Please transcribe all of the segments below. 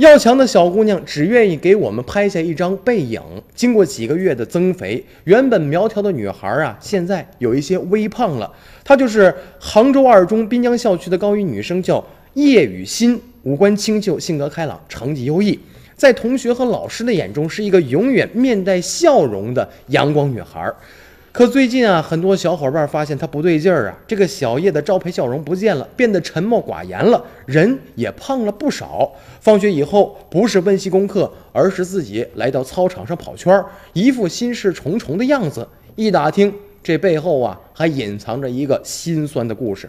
要强的小姑娘只愿意给我们拍下一张背影。经过几个月的增肥，原本苗条的女孩啊，现在有一些微胖了。她就是杭州二中滨江校区的高一女生，叫叶雨欣，五官清秀，性格开朗，成绩优异，在同学和老师的眼中是一个永远面带笑容的阳光女孩。可最近啊，很多小伙伴发现他不对劲儿啊，这个小叶的招牌笑容不见了，变得沉默寡言了，人也胖了不少。放学以后，不是温习功课，而是自己来到操场上跑圈儿，一副心事重重的样子。一打听，这背后啊，还隐藏着一个心酸的故事。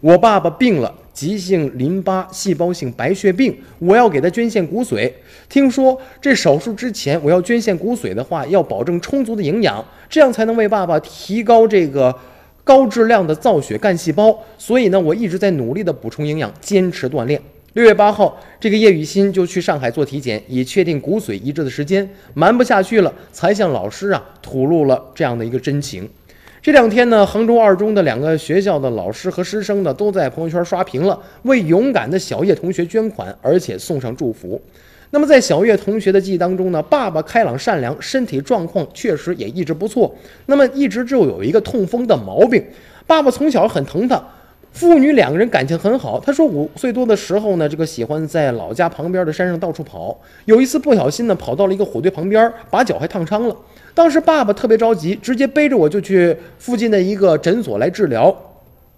我爸爸病了，急性淋巴细胞性白血病，我要给他捐献骨髓。听说这手术之前，我要捐献骨髓的话，要保证充足的营养，这样才能为爸爸提高这个高质量的造血干细胞。所以呢，我一直在努力的补充营养，坚持锻炼。六月八号，这个叶雨欣就去上海做体检，以确定骨髓移植的时间。瞒不下去了，才向老师啊吐露了这样的一个真情。这两天呢，杭州二中的两个学校的老师和师生呢，都在朋友圈刷屏了，为勇敢的小叶同学捐款，而且送上祝福。那么在小叶同学的记忆当中呢，爸爸开朗善良，身体状况确实也一直不错。那么一直就有一个痛风的毛病，爸爸从小很疼他。父女两个人感情很好。他说五岁多的时候呢，这个喜欢在老家旁边的山上到处跑。有一次不小心呢，跑到了一个火堆旁边，把脚还烫伤了。当时爸爸特别着急，直接背着我就去附近的一个诊所来治疗。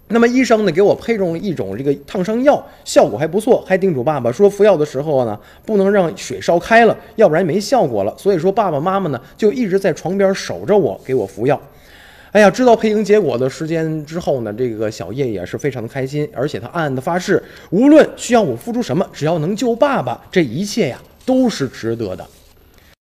那么医生呢，给我配用了一种这个烫伤药，效果还不错，还叮嘱爸爸说服药的时候呢，不能让水烧开了，要不然没效果了。所以说爸爸妈妈呢，就一直在床边守着我，给我服药。哎呀，知道配型结果的时间之后呢，这个小叶也是非常的开心，而且他暗暗的发誓，无论需要我付出什么，只要能救爸爸，这一切呀都是值得的。